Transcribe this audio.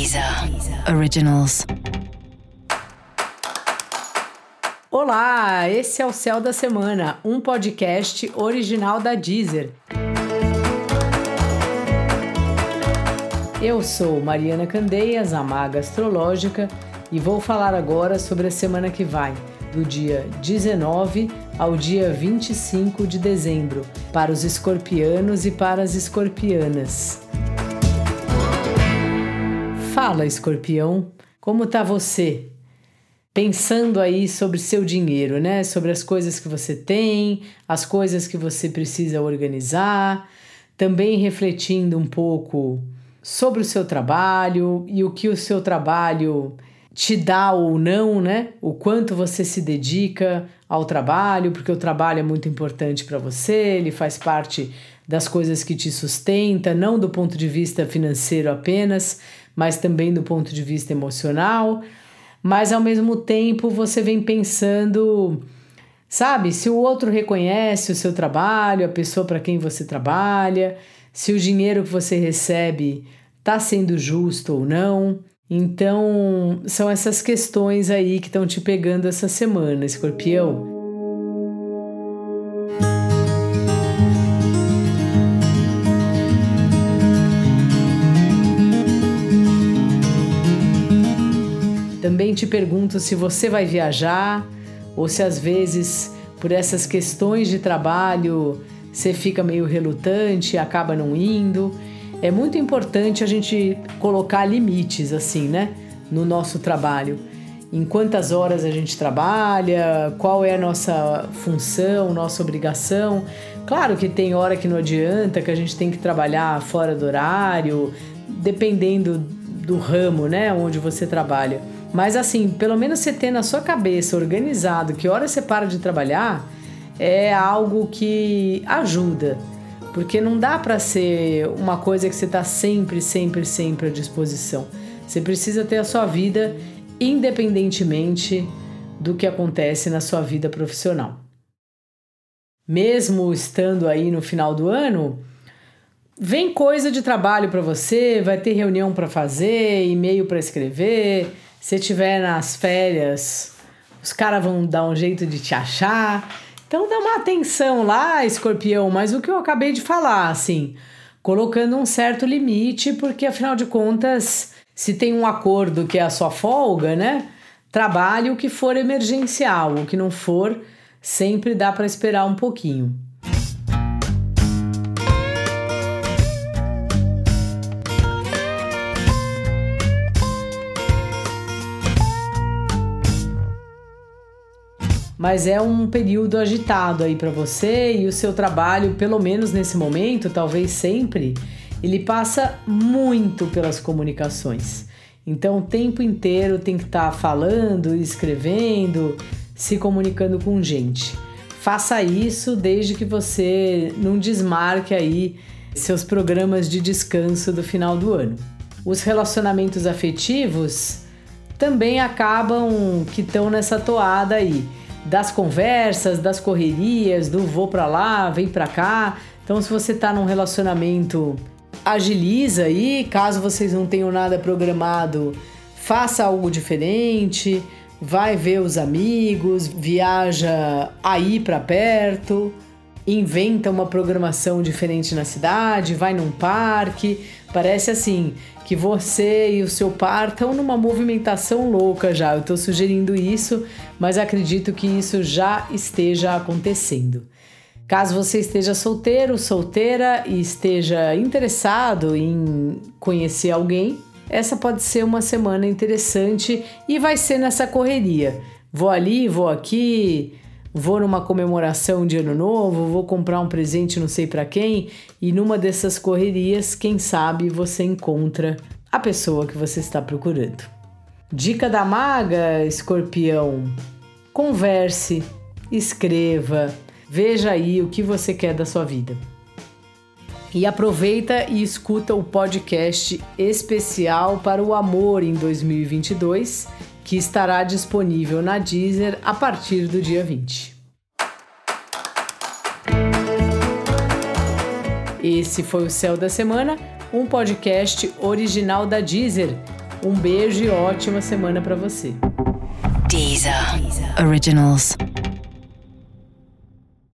Deezer Originals. Olá, esse é o Céu da Semana, um podcast original da Deezer. Eu sou Mariana Candeias, a maga astrológica, e vou falar agora sobre a semana que vai, do dia 19 ao dia 25 de dezembro, para os escorpianos e para as escorpianas. Fala, escorpião, como tá você? Pensando aí sobre seu dinheiro, né? Sobre as coisas que você tem, as coisas que você precisa organizar, também refletindo um pouco sobre o seu trabalho e o que o seu trabalho te dá ou não, né? O quanto você se dedica ao trabalho, porque o trabalho é muito importante para você, ele faz parte das coisas que te sustenta, não do ponto de vista financeiro apenas, mas também do ponto de vista emocional. Mas ao mesmo tempo você vem pensando, sabe, se o outro reconhece o seu trabalho, a pessoa para quem você trabalha, se o dinheiro que você recebe está sendo justo ou não. Então, são essas questões aí que estão te pegando essa semana, escorpião. Também te pergunto se você vai viajar ou se às vezes, por essas questões de trabalho, você fica meio relutante acaba não indo. É muito importante a gente colocar limites, assim, né, no nosso trabalho. Em quantas horas a gente trabalha, qual é a nossa função, nossa obrigação. Claro que tem hora que não adianta, que a gente tem que trabalhar fora do horário, dependendo do ramo, né, onde você trabalha. Mas assim, pelo menos você ter na sua cabeça organizado que hora você para de trabalhar é algo que ajuda. Porque não dá para ser uma coisa que você está sempre, sempre, sempre à disposição. Você precisa ter a sua vida independentemente do que acontece na sua vida profissional. Mesmo estando aí no final do ano, vem coisa de trabalho para você, vai ter reunião para fazer, e-mail para escrever, se tiver nas férias, os caras vão dar um jeito de te achar. Então dá uma atenção lá, escorpião, mas o que eu acabei de falar, assim, colocando um certo limite, porque afinal de contas, se tem um acordo que é a sua folga, né? Trabalhe o que for emergencial, o que não for, sempre dá para esperar um pouquinho. Mas é um período agitado aí para você e o seu trabalho, pelo menos nesse momento, talvez sempre, ele passa muito pelas comunicações. Então, o tempo inteiro tem que estar tá falando, escrevendo, se comunicando com gente. Faça isso desde que você não desmarque aí seus programas de descanso do final do ano. Os relacionamentos afetivos também acabam que estão nessa toada aí das conversas, das correrias, do vou para lá, vem para cá. Então, se você tá num relacionamento, agiliza aí, caso vocês não tenham nada programado, faça algo diferente, vai ver os amigos, viaja aí para perto inventa uma programação diferente na cidade, vai num parque. Parece assim que você e o seu par estão numa movimentação louca já. Eu estou sugerindo isso, mas acredito que isso já esteja acontecendo. Caso você esteja solteiro, solteira e esteja interessado em conhecer alguém, essa pode ser uma semana interessante e vai ser nessa correria. Vou ali, vou aqui, vou numa comemoração de ano novo, vou comprar um presente não sei para quem, e numa dessas correrias, quem sabe você encontra a pessoa que você está procurando. Dica da maga, escorpião: converse, escreva, veja aí o que você quer da sua vida. E aproveita e escuta o podcast especial para o amor em 2022 que estará disponível na Deezer a partir do dia 20. Esse foi o Céu da Semana, um podcast original da Deezer. Um beijo e ótima semana para você. Deezer. Originals.